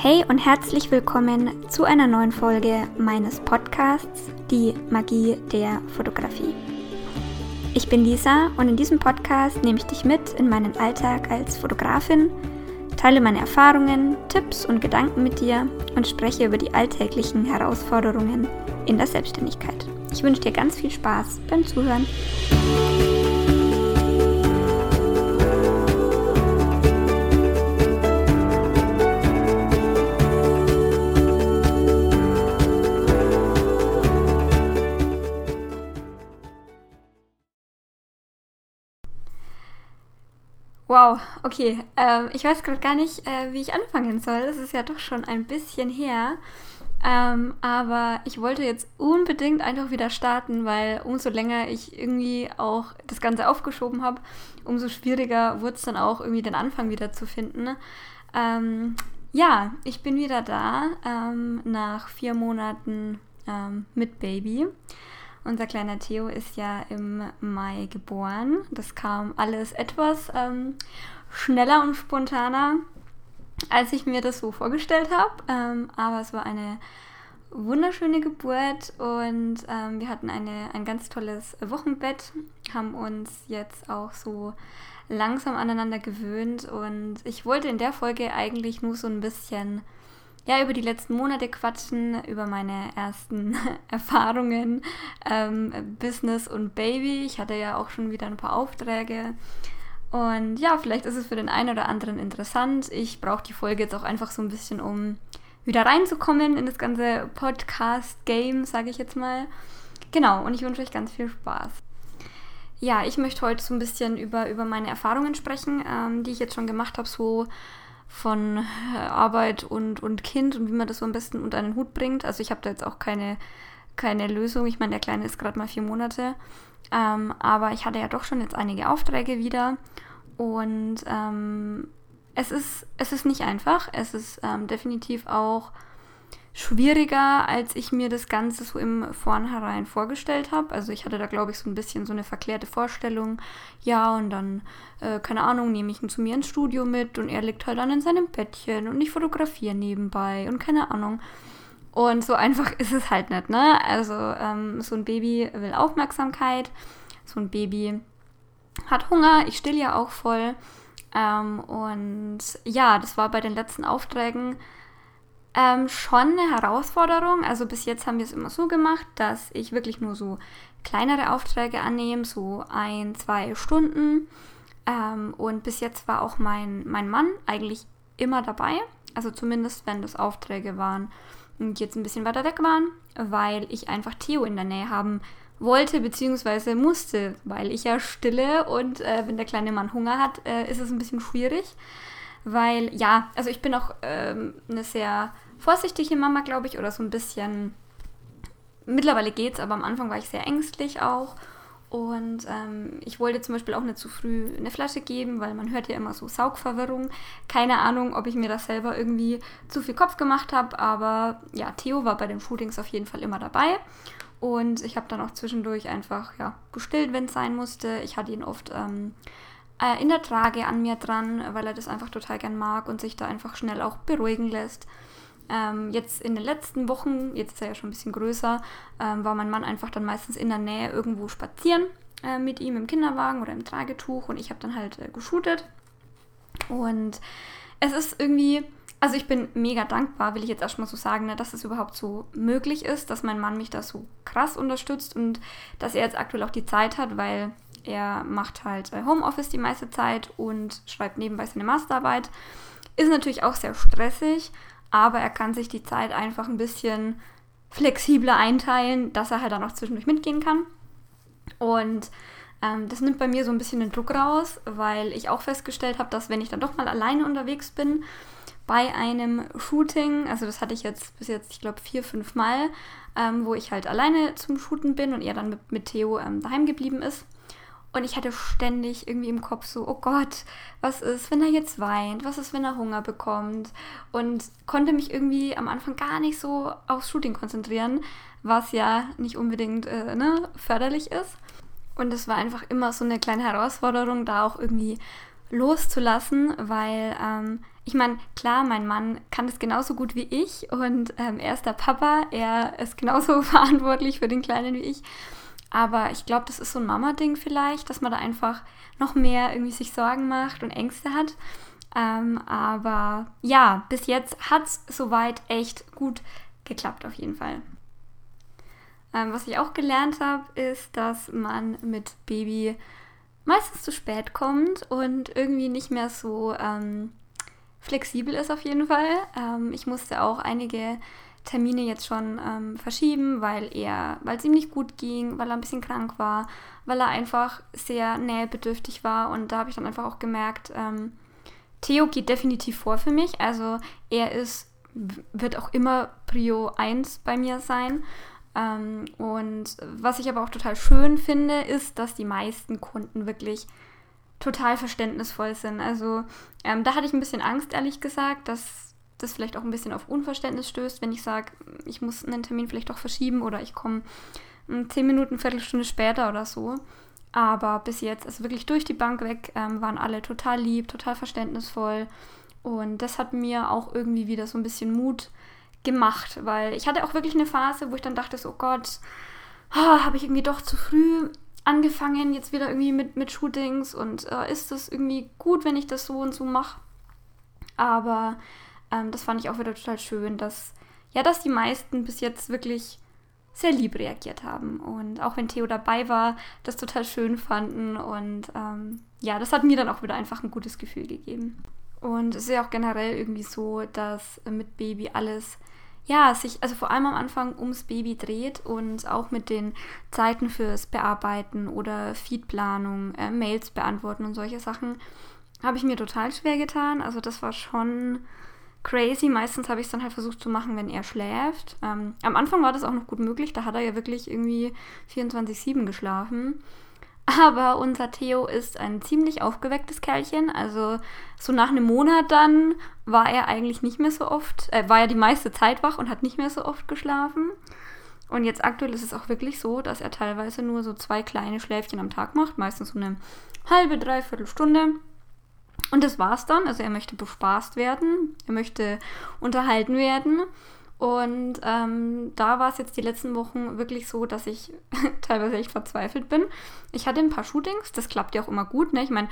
Hey und herzlich willkommen zu einer neuen Folge meines Podcasts Die Magie der Fotografie. Ich bin Lisa und in diesem Podcast nehme ich dich mit in meinen Alltag als Fotografin, teile meine Erfahrungen, Tipps und Gedanken mit dir und spreche über die alltäglichen Herausforderungen in der Selbstständigkeit. Ich wünsche dir ganz viel Spaß beim Zuhören. Wow, okay. Ähm, ich weiß gerade gar nicht, äh, wie ich anfangen soll. Das ist ja doch schon ein bisschen her. Ähm, aber ich wollte jetzt unbedingt einfach wieder starten, weil umso länger ich irgendwie auch das Ganze aufgeschoben habe, umso schwieriger wurde es dann auch irgendwie den Anfang wieder zu finden. Ähm, ja, ich bin wieder da ähm, nach vier Monaten ähm, mit Baby. Unser kleiner Theo ist ja im Mai geboren. Das kam alles etwas ähm, schneller und spontaner, als ich mir das so vorgestellt habe. Ähm, aber es war eine wunderschöne Geburt und ähm, wir hatten eine, ein ganz tolles Wochenbett, haben uns jetzt auch so langsam aneinander gewöhnt und ich wollte in der Folge eigentlich nur so ein bisschen ja, über die letzten Monate quatschen, über meine ersten Erfahrungen, ähm, Business und Baby. Ich hatte ja auch schon wieder ein paar Aufträge. Und ja, vielleicht ist es für den einen oder anderen interessant. Ich brauche die Folge jetzt auch einfach so ein bisschen, um wieder reinzukommen in das ganze Podcast-Game, sage ich jetzt mal. Genau, und ich wünsche euch ganz viel Spaß. Ja, ich möchte heute so ein bisschen über, über meine Erfahrungen sprechen, ähm, die ich jetzt schon gemacht habe, so von äh, Arbeit und, und Kind und wie man das so am besten unter einen Hut bringt. Also ich habe da jetzt auch keine, keine Lösung. Ich meine, der Kleine ist gerade mal vier Monate. Ähm, aber ich hatte ja doch schon jetzt einige Aufträge wieder. Und ähm, es, ist, es ist nicht einfach. Es ist ähm, definitiv auch schwieriger, als ich mir das Ganze so im Vornherein vorgestellt habe. Also ich hatte da, glaube ich, so ein bisschen so eine verklärte Vorstellung. Ja, und dann, äh, keine Ahnung, nehme ich ihn zu mir ins Studio mit und er liegt halt dann in seinem Bettchen und ich fotografiere nebenbei und keine Ahnung. Und so einfach ist es halt nicht, ne? Also ähm, so ein Baby will Aufmerksamkeit, so ein Baby hat Hunger, ich still ja auch voll. Ähm, und ja, das war bei den letzten Aufträgen ähm, schon eine Herausforderung. Also bis jetzt haben wir es immer so gemacht, dass ich wirklich nur so kleinere Aufträge annehme, so ein, zwei Stunden. Ähm, und bis jetzt war auch mein, mein Mann eigentlich immer dabei. Also zumindest, wenn das Aufträge waren und jetzt ein bisschen weiter weg waren, weil ich einfach Theo in der Nähe haben wollte bzw. musste, weil ich ja stille und äh, wenn der kleine Mann Hunger hat, äh, ist es ein bisschen schwierig. Weil ja, also ich bin auch ähm, eine sehr vorsichtige Mama, glaube ich, oder so ein bisschen. Mittlerweile geht's, aber am Anfang war ich sehr ängstlich auch. Und ähm, ich wollte zum Beispiel auch nicht zu früh eine Flasche geben, weil man hört ja immer so Saugverwirrung. Keine Ahnung, ob ich mir das selber irgendwie zu viel Kopf gemacht habe, aber ja, Theo war bei den Shootings auf jeden Fall immer dabei. Und ich habe dann auch zwischendurch einfach ja, gestillt, wenn es sein musste. Ich hatte ihn oft ähm, äh, in der Trage an mir dran, weil er das einfach total gern mag und sich da einfach schnell auch beruhigen lässt. Ähm, jetzt in den letzten Wochen, jetzt ist er ja schon ein bisschen größer, ähm, war mein Mann einfach dann meistens in der Nähe irgendwo spazieren äh, mit ihm im Kinderwagen oder im Tragetuch und ich habe dann halt äh, geshootet. Und es ist irgendwie, also ich bin mega dankbar, will ich jetzt erstmal so sagen, ne, dass es überhaupt so möglich ist, dass mein Mann mich da so krass unterstützt und dass er jetzt aktuell auch die Zeit hat, weil er macht halt äh, Homeoffice die meiste Zeit und schreibt nebenbei seine Masterarbeit. Ist natürlich auch sehr stressig, aber er kann sich die Zeit einfach ein bisschen flexibler einteilen, dass er halt dann auch zwischendurch mitgehen kann. Und ähm, das nimmt bei mir so ein bisschen den Druck raus, weil ich auch festgestellt habe, dass wenn ich dann doch mal alleine unterwegs bin, bei einem Shooting, also das hatte ich jetzt bis jetzt, ich glaube, vier, fünf Mal, ähm, wo ich halt alleine zum Shooten bin und er dann mit, mit Theo ähm, daheim geblieben ist. Und ich hatte ständig irgendwie im Kopf so, oh Gott, was ist, wenn er jetzt weint? Was ist, wenn er Hunger bekommt? Und konnte mich irgendwie am Anfang gar nicht so aufs Shooting konzentrieren, was ja nicht unbedingt äh, ne, förderlich ist. Und es war einfach immer so eine kleine Herausforderung, da auch irgendwie loszulassen, weil ähm, ich meine, klar, mein Mann kann das genauso gut wie ich und ähm, er ist der Papa, er ist genauso verantwortlich für den Kleinen wie ich. Aber ich glaube, das ist so ein Mama-Ding vielleicht, dass man da einfach noch mehr irgendwie sich Sorgen macht und Ängste hat. Ähm, aber ja, bis jetzt hat es soweit echt gut geklappt auf jeden Fall. Ähm, was ich auch gelernt habe, ist, dass man mit Baby meistens zu spät kommt und irgendwie nicht mehr so ähm, flexibel ist auf jeden Fall. Ähm, ich musste auch einige Termine jetzt schon ähm, verschieben, weil er, weil es ihm nicht gut ging, weil er ein bisschen krank war, weil er einfach sehr nähebedürftig war und da habe ich dann einfach auch gemerkt, ähm, Theo geht definitiv vor für mich. Also er ist, wird auch immer Prio 1 bei mir sein. Ähm, und was ich aber auch total schön finde, ist, dass die meisten Kunden wirklich total verständnisvoll sind. Also ähm, da hatte ich ein bisschen Angst, ehrlich gesagt, dass das vielleicht auch ein bisschen auf Unverständnis stößt, wenn ich sage, ich muss einen Termin vielleicht doch verschieben oder ich komme zehn Minuten, Viertelstunde später oder so. Aber bis jetzt, also wirklich durch die Bank weg, ähm, waren alle total lieb, total verständnisvoll. Und das hat mir auch irgendwie wieder so ein bisschen Mut gemacht, weil ich hatte auch wirklich eine Phase, wo ich dann dachte, so, oh Gott, oh, habe ich irgendwie doch zu früh angefangen, jetzt wieder irgendwie mit, mit Shootings und äh, ist das irgendwie gut, wenn ich das so und so mache? Aber ähm, das fand ich auch wieder total schön, dass ja, dass die meisten bis jetzt wirklich sehr lieb reagiert haben. Und auch wenn Theo dabei war, das total schön fanden. Und ähm, ja, das hat mir dann auch wieder einfach ein gutes Gefühl gegeben. Und es ist ja auch generell irgendwie so, dass mit Baby alles, ja, sich, also vor allem am Anfang ums Baby dreht und auch mit den Zeiten fürs Bearbeiten oder Feedplanung, äh, Mails beantworten und solche Sachen, habe ich mir total schwer getan. Also das war schon crazy. Meistens habe ich es dann halt versucht zu machen, wenn er schläft. Ähm, am Anfang war das auch noch gut möglich. Da hat er ja wirklich irgendwie 24-7 geschlafen. Aber unser Theo ist ein ziemlich aufgewecktes Kerlchen. Also so nach einem Monat dann war er eigentlich nicht mehr so oft, äh, war er die meiste Zeit wach und hat nicht mehr so oft geschlafen. Und jetzt aktuell ist es auch wirklich so, dass er teilweise nur so zwei kleine Schläfchen am Tag macht, meistens so eine halbe, dreiviertel Stunde. Und das war's dann. Also er möchte bespaßt werden, er möchte unterhalten werden. Und ähm, da war es jetzt die letzten Wochen wirklich so, dass ich teilweise echt verzweifelt bin. Ich hatte ein paar Shootings, das klappt ja auch immer gut. Ne? Ich meine,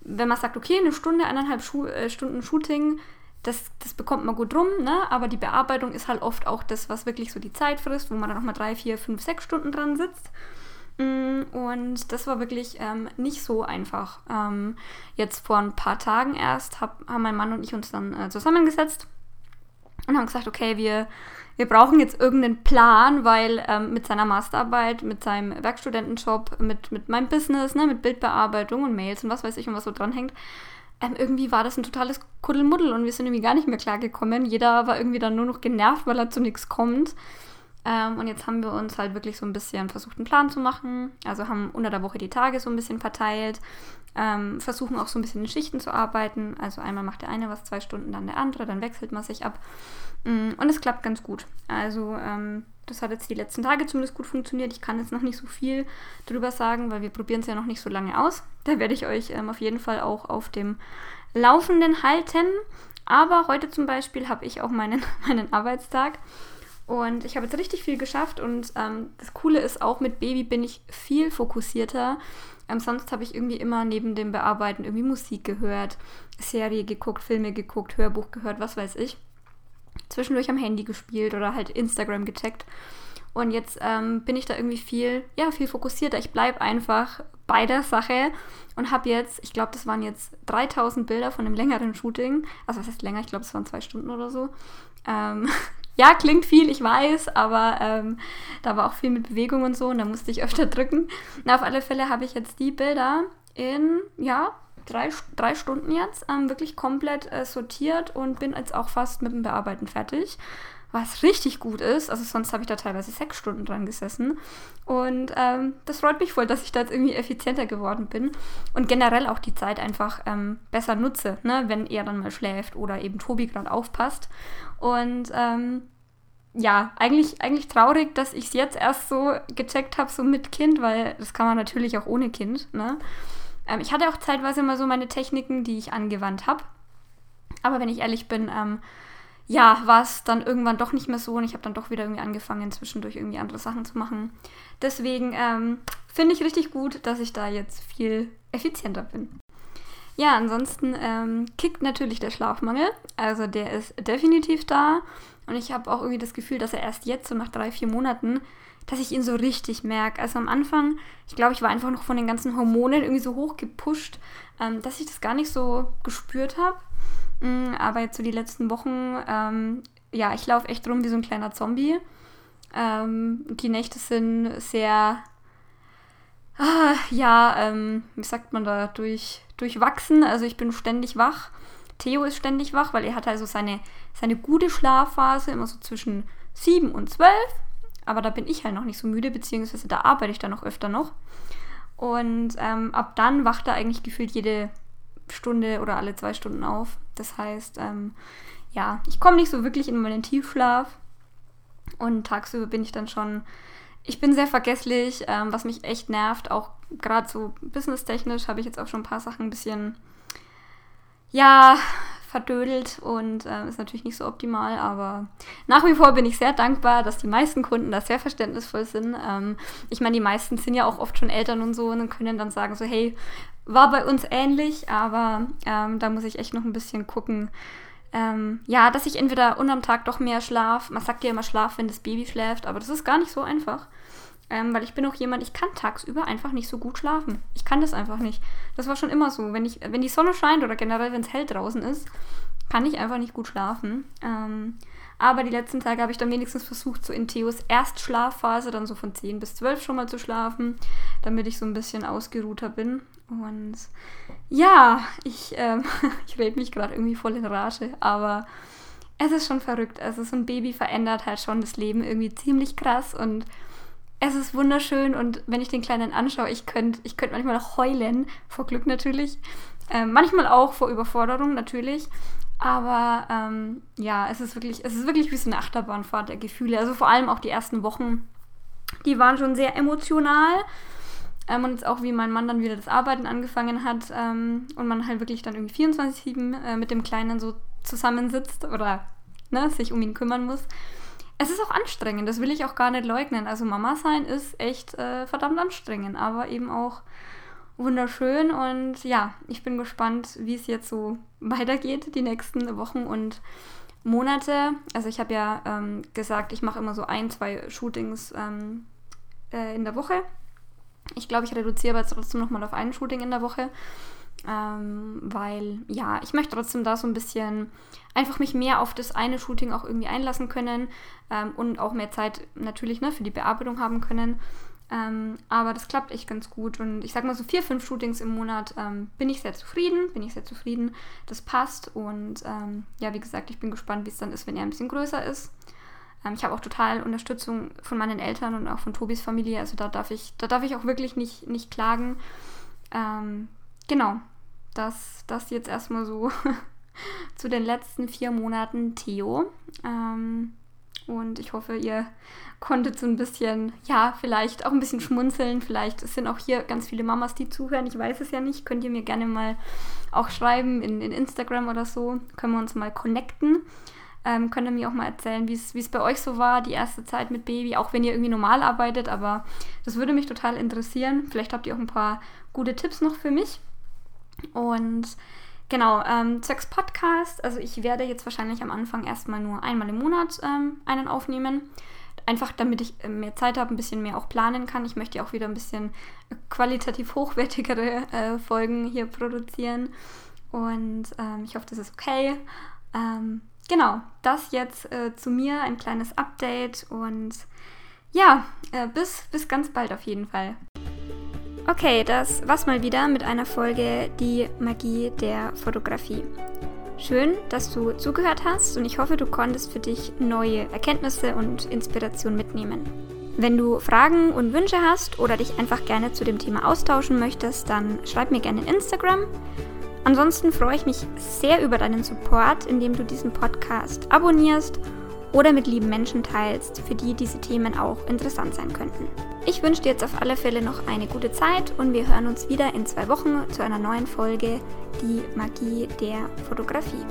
wenn man sagt, okay, eine Stunde, eineinhalb Schu äh, Stunden Shooting, das, das bekommt man gut rum, ne? aber die Bearbeitung ist halt oft auch das, was wirklich so die Zeit frisst, wo man dann nochmal drei, vier, fünf, sechs Stunden dran sitzt. Mm, und das war wirklich ähm, nicht so einfach. Ähm, jetzt vor ein paar Tagen erst hab, haben mein Mann und ich uns dann äh, zusammengesetzt und haben gesagt, okay, wir, wir brauchen jetzt irgendeinen Plan, weil ähm, mit seiner Masterarbeit, mit seinem Werkstudentenjob, mit, mit meinem Business, ne, mit Bildbearbeitung und Mails und was weiß ich und was so dranhängt, ähm, irgendwie war das ein totales Kuddelmuddel und wir sind irgendwie gar nicht mehr klargekommen. Jeder war irgendwie dann nur noch genervt, weil er zu nichts kommt. Ähm, und jetzt haben wir uns halt wirklich so ein bisschen versucht, einen Plan zu machen. Also haben unter der Woche die Tage so ein bisschen verteilt. Ähm, versuchen auch so ein bisschen in Schichten zu arbeiten. Also einmal macht der eine was zwei Stunden, dann der andere, dann wechselt man sich ab. Mm, und es klappt ganz gut. Also ähm, das hat jetzt die letzten Tage zumindest gut funktioniert. Ich kann jetzt noch nicht so viel drüber sagen, weil wir probieren es ja noch nicht so lange aus. Da werde ich euch ähm, auf jeden Fall auch auf dem Laufenden halten. Aber heute zum Beispiel habe ich auch meinen, meinen Arbeitstag. Und ich habe jetzt richtig viel geschafft und ähm, das Coole ist auch, mit Baby bin ich viel fokussierter. Ähm, sonst habe ich irgendwie immer neben dem Bearbeiten irgendwie Musik gehört, Serie geguckt, Filme geguckt, Hörbuch gehört, was weiß ich. Zwischendurch am Handy gespielt oder halt Instagram gecheckt. Und jetzt ähm, bin ich da irgendwie viel, ja, viel fokussierter. Ich bleibe einfach bei der Sache und habe jetzt, ich glaube, das waren jetzt 3000 Bilder von einem längeren Shooting. Also was heißt länger? Ich glaube, es waren zwei Stunden oder so. Ähm, ja, klingt viel, ich weiß, aber ähm, da war auch viel mit Bewegung und so und da musste ich öfter drücken. Na, auf alle Fälle habe ich jetzt die Bilder in, ja, drei, drei Stunden jetzt ähm, wirklich komplett äh, sortiert und bin jetzt auch fast mit dem Bearbeiten fertig. Was richtig gut ist, also sonst habe ich da teilweise sechs Stunden dran gesessen. Und ähm, das freut mich voll, dass ich da jetzt irgendwie effizienter geworden bin und generell auch die Zeit einfach ähm, besser nutze, ne? wenn er dann mal schläft oder eben Tobi gerade aufpasst. Und ähm, ja, eigentlich, eigentlich traurig, dass ich es jetzt erst so gecheckt habe, so mit Kind, weil das kann man natürlich auch ohne Kind. Ne? Ähm, ich hatte auch zeitweise mal so meine Techniken, die ich angewandt habe. Aber wenn ich ehrlich bin, ähm, ja, war es dann irgendwann doch nicht mehr so und ich habe dann doch wieder irgendwie angefangen, zwischendurch irgendwie andere Sachen zu machen. Deswegen ähm, finde ich richtig gut, dass ich da jetzt viel effizienter bin. Ja, ansonsten ähm, kickt natürlich der Schlafmangel. Also der ist definitiv da. Und ich habe auch irgendwie das Gefühl, dass er erst jetzt, so nach drei, vier Monaten, dass ich ihn so richtig merke. Also am Anfang, ich glaube, ich war einfach noch von den ganzen Hormonen irgendwie so hoch gepusht, ähm, dass ich das gar nicht so gespürt habe. Mhm, aber jetzt so die letzten Wochen, ähm, ja, ich laufe echt rum wie so ein kleiner Zombie. Ähm, die Nächte sind sehr, ah, ja, ähm, wie sagt man da, durch, durchwachsen. Also ich bin ständig wach. Theo ist ständig wach, weil er hat also seine, seine gute Schlafphase immer so zwischen 7 und 12. Aber da bin ich halt noch nicht so müde, beziehungsweise da arbeite ich dann noch öfter noch. Und ähm, ab dann wacht er eigentlich gefühlt jede Stunde oder alle zwei Stunden auf. Das heißt, ähm, ja, ich komme nicht so wirklich in meinen Tiefschlaf. Und tagsüber bin ich dann schon, ich bin sehr vergesslich, ähm, was mich echt nervt. Auch gerade so businesstechnisch habe ich jetzt auch schon ein paar Sachen ein bisschen, ja, verdödelt und äh, ist natürlich nicht so optimal, aber nach wie vor bin ich sehr dankbar, dass die meisten Kunden da sehr verständnisvoll sind. Ähm, ich meine, die meisten sind ja auch oft schon Eltern und so und können dann sagen so, hey, war bei uns ähnlich, aber ähm, da muss ich echt noch ein bisschen gucken. Ähm, ja, dass ich entweder unterm Tag doch mehr schlaf. Man sagt ja immer Schlaf, wenn das Baby schläft, aber das ist gar nicht so einfach. Ähm, weil ich bin auch jemand, ich kann tagsüber einfach nicht so gut schlafen. Ich kann das einfach nicht. Das war schon immer so. Wenn, ich, wenn die Sonne scheint oder generell, wenn es hell draußen ist, kann ich einfach nicht gut schlafen. Ähm, aber die letzten Tage habe ich dann wenigstens versucht, so in Theos Erstschlafphase dann so von 10 bis 12 schon mal zu schlafen, damit ich so ein bisschen ausgeruhter bin. Und ja, ich, ähm, ich rede mich gerade irgendwie voll in Rage, aber es ist schon verrückt. Also so ein Baby verändert halt schon das Leben irgendwie ziemlich krass und es ist wunderschön und wenn ich den Kleinen anschaue, ich könnte ich könnt manchmal auch heulen, vor Glück natürlich. Ähm, manchmal auch vor Überforderung natürlich. Aber ähm, ja, es ist wirklich, es ist wirklich wie so eine Achterbahnfahrt der Gefühle. Also vor allem auch die ersten Wochen, die waren schon sehr emotional. Ähm, und jetzt auch, wie mein Mann dann wieder das Arbeiten angefangen hat ähm, und man halt wirklich dann irgendwie 24-7 äh, mit dem Kleinen so zusammensitzt oder ne, sich um ihn kümmern muss. Es ist auch anstrengend, das will ich auch gar nicht leugnen. Also Mama sein ist echt äh, verdammt anstrengend, aber eben auch wunderschön. Und ja, ich bin gespannt, wie es jetzt so weitergeht, die nächsten Wochen und Monate. Also ich habe ja ähm, gesagt, ich mache immer so ein, zwei Shootings ähm, äh, in der Woche. Ich glaube, ich reduziere aber trotzdem nochmal auf ein Shooting in der Woche. Ähm, weil, ja, ich möchte trotzdem da so ein bisschen einfach mich mehr auf das eine Shooting auch irgendwie einlassen können ähm, und auch mehr Zeit natürlich ne, für die Bearbeitung haben können. Ähm, aber das klappt echt ganz gut. Und ich sag mal so vier, fünf Shootings im Monat ähm, bin ich sehr zufrieden, bin ich sehr zufrieden. Das passt. Und ähm, ja, wie gesagt, ich bin gespannt, wie es dann ist, wenn er ein bisschen größer ist. Ähm, ich habe auch total Unterstützung von meinen Eltern und auch von Tobis Familie. Also da darf ich, da darf ich auch wirklich nicht, nicht klagen. Ähm, genau. Das, das jetzt erstmal so zu den letzten vier Monaten Theo. Ähm, und ich hoffe, ihr konntet so ein bisschen, ja, vielleicht auch ein bisschen schmunzeln. Vielleicht sind auch hier ganz viele Mamas, die zuhören. Ich weiß es ja nicht. Könnt ihr mir gerne mal auch schreiben in, in Instagram oder so. Können wir uns mal connecten. Ähm, könnt ihr mir auch mal erzählen, wie es bei euch so war, die erste Zeit mit Baby, auch wenn ihr irgendwie normal arbeitet. Aber das würde mich total interessieren. Vielleicht habt ihr auch ein paar gute Tipps noch für mich. Und Genau, ähm, zwecks Podcast, also ich werde jetzt wahrscheinlich am Anfang erstmal nur einmal im Monat ähm, einen aufnehmen. Einfach damit ich äh, mehr Zeit habe, ein bisschen mehr auch planen kann. Ich möchte ja auch wieder ein bisschen qualitativ hochwertigere äh, Folgen hier produzieren. Und ähm, ich hoffe, das ist okay. Ähm, genau, das jetzt äh, zu mir, ein kleines Update und ja, äh, bis, bis ganz bald auf jeden Fall. Okay, das war's mal wieder mit einer Folge Die Magie der Fotografie. Schön, dass du zugehört hast und ich hoffe, du konntest für dich neue Erkenntnisse und Inspiration mitnehmen. Wenn du Fragen und Wünsche hast oder dich einfach gerne zu dem Thema austauschen möchtest, dann schreib mir gerne in Instagram. Ansonsten freue ich mich sehr über deinen Support, indem du diesen Podcast abonnierst oder mit lieben Menschen teilst, für die diese Themen auch interessant sein könnten. Ich wünsche dir jetzt auf alle Fälle noch eine gute Zeit und wir hören uns wieder in zwei Wochen zu einer neuen Folge Die Magie der Fotografie.